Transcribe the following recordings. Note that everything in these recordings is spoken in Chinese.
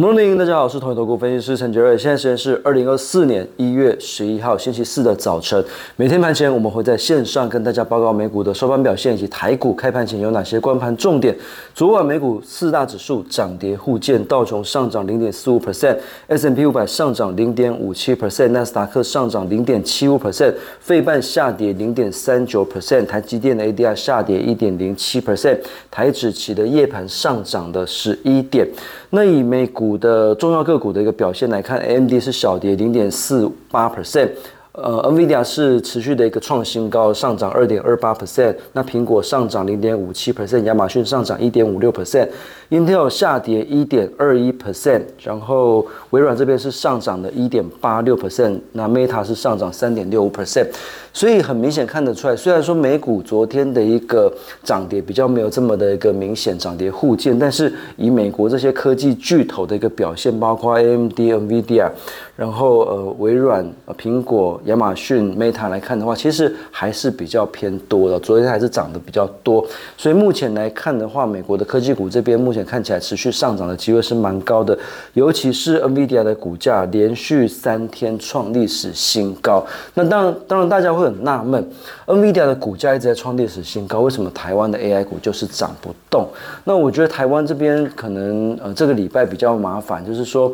Morning，大家好，我是同一投顾分析师陈杰瑞。现在时间是二零二四年一月十一号星期四的早晨。每天盘前我们会在线上跟大家报告美股的收盘表现以及台股开盘前有哪些关盘重点。昨晚美股四大指数涨跌互见，道琼上涨零点四五 percent，S M P 五百上涨零点五七 percent，纳斯达克上涨零点七五 percent，费半下跌零点三九 percent，台积电的 A D R 下跌一点零七 percent，台指期的夜盘上涨的十一点。那以美股股的重要个股的一个表现来看，AMD 是小跌零点四八 percent，呃，NVIDIA 是持续的一个创新高，上涨二点二八 percent，那苹果上涨零点五七 percent，亚马逊上涨一点五六 percent，Intel 下跌一点二一 percent，然后微软这边是上涨的一点八六 percent，那 Meta 是上涨三点六五 percent。所以很明显看得出来，虽然说美股昨天的一个涨跌比较没有这么的一个明显涨跌互见，但是以美国这些科技巨头的一个表现，包括 AMD、NVIDIA，然后呃微软、苹果、亚马逊、Meta 来看的话，其实还是比较偏多的。昨天还是涨得比较多，所以目前来看的话，美国的科技股这边目前看起来持续上涨的机会是蛮高的，尤其是 NVIDIA 的股价连续三天创历史新高。那当然，当然大家会。会很纳闷，NVIDIA 的股价一直在创历史新高，为什么台湾的 AI 股就是涨不动？那我觉得台湾这边可能呃这个礼拜比较麻烦，就是说。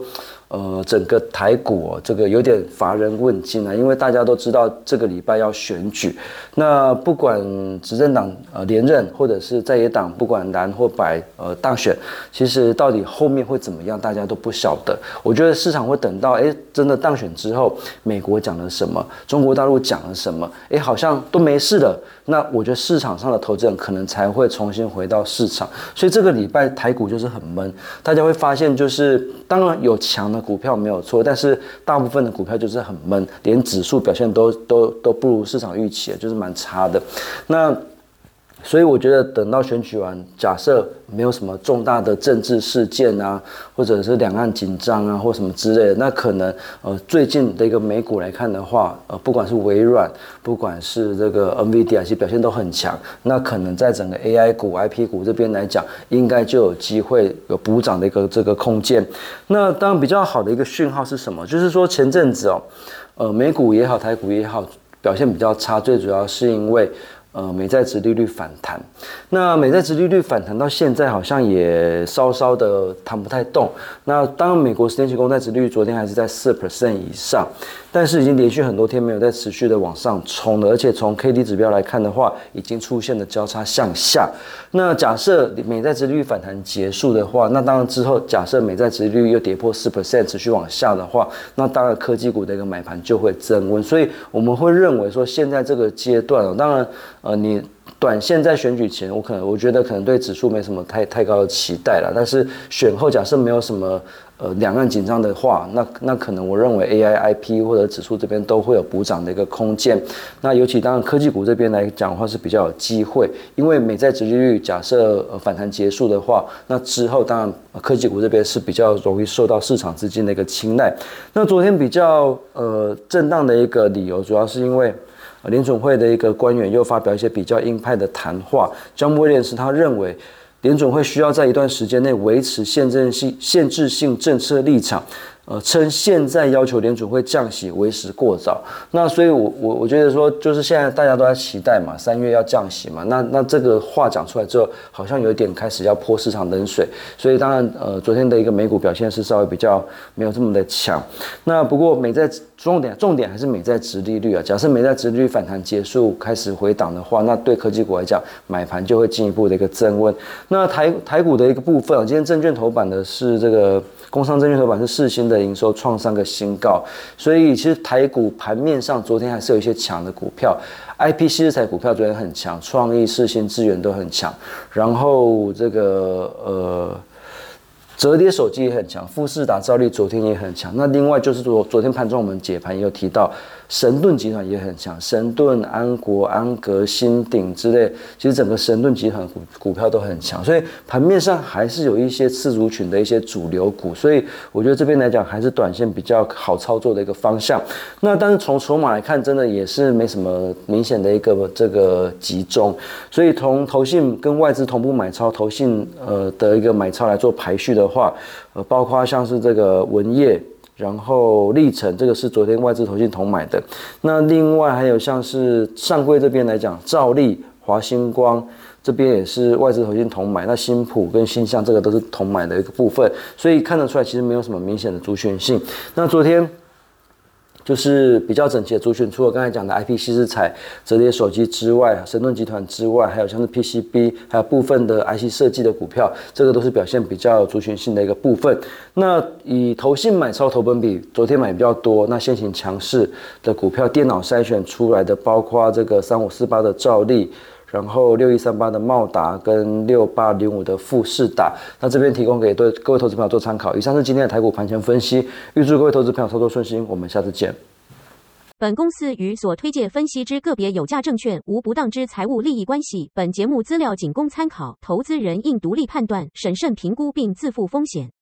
呃，整个台股这个有点乏人问津啊，因为大家都知道这个礼拜要选举，那不管执政党呃连任，或者是在野党不管蓝或白呃当选，其实到底后面会怎么样，大家都不晓得。我觉得市场会等到哎真的当选之后，美国讲了什么，中国大陆讲了什么，哎好像都没事了，那我觉得市场上的投资人可能才会重新回到市场。所以这个礼拜台股就是很闷，大家会发现就是当然有强。股票没有错，但是大部分的股票就是很闷，连指数表现都都都不如市场预期，就是蛮差的。那。所以我觉得等到选举完，假设没有什么重大的政治事件啊，或者是两岸紧张啊，或什么之类的，那可能呃最近的一个美股来看的话，呃不管是微软，不管是这个 NVIDIA，其实表现都很强。那可能在整个 AI 股、IP 股这边来讲，应该就有机会有补涨的一个这个空间。那当然比较好的一个讯号是什么？就是说前阵子哦，呃美股也好，台股也好，表现比较差，最主要是因为。呃，美债值利率反弹，那美债值利率反弹到现在好像也稍稍的弹不太动。那当，美国十年期公债值利率昨天还是在四 percent 以上。但是已经连续很多天没有再持续的往上冲了，而且从 K D 指标来看的话，已经出现了交叉向下。那假设美债殖利率反弹结束的话，那当然之后假设美债殖利率又跌破四 percent 持续往下的话，那当然科技股的一个买盘就会增温。所以我们会认为说，现在这个阶段啊，当然呃你。短线在选举前，我可能我觉得可能对指数没什么太太高的期待了。但是选后假设没有什么呃两岸紧张的话，那那可能我认为 A I I P 或者指数这边都会有补涨的一个空间。那尤其当然科技股这边来讲的话是比较有机会，因为美债殖利率假设呃反弹结束的话，那之后当然科技股这边是比较容易受到市场资金的一个青睐。那昨天比较呃震荡的一个理由，主要是因为。联准会的一个官员又发表一些比较鹰派的谈话，江波廉斯他认为联准会需要在一段时间内维持限制性限制性政策立场。呃，称现在要求联储会降息为时过早。那所以，我我我觉得说，就是现在大家都在期待嘛，三月要降息嘛。那那这个话讲出来之后，好像有一点开始要泼市场冷水。所以当然，呃，昨天的一个美股表现是稍微比较没有这么的强。那不过美债重点重点还是美债值利率啊。假设美债值利率反弹结束开始回档的话，那对科技股来讲，买盘就会进一步的一个增温。那台台股的一个部分啊，今天证券头版的是这个。工商证券头版是四新的营收创上个新高，所以其实台股盘面上昨天还是有一些强的股票，I P C 材股票昨天很强，创意、四新资源都很强，然后这个呃。折叠手机也很强，富士打造力昨天也很强。那另外就是昨昨天盘中我们解盘也有提到，神盾集团也很强，神盾、安国、安格、新鼎之类，其实整个神盾集团股股票都很强。所以盘面上还是有一些次族群的一些主流股，所以我觉得这边来讲还是短线比较好操作的一个方向。那但是从筹码来看，真的也是没什么明显的一个这个集中。所以从投信跟外资同步买超，投信呃的一个买超来做排序的。的话，呃，包括像是这个文业，然后历程，这个是昨天外资投信同买的。那另外还有像是上柜这边来讲，兆利、华星光这边也是外资投信同买。那新普跟新象这个都是同买的一个部分，所以看得出来其实没有什么明显的族群性。那昨天。就是比较整齐的族群，除了刚才讲的 IP 西式彩、折叠手机之外，神盾集团之外，还有像是 PCB，还有部分的 IC 设计的股票，这个都是表现比较族群性的一个部分。那以投信买超投本比，昨天买比较多，那先行强势的股票，电脑筛选出来的，包括这个三五四八的兆利。然后六一三八的茂达跟六八零五的富士达，那这边提供给对各位投资朋友做参考。以上是今天的台股盘前分析，预祝各位投资朋友操作顺心，我们下次见。本公司与所推介分析之个别有价证券无不当之财务利益关系，本节目资料仅供参考，投资人应独立判断、审慎评估并自负风险。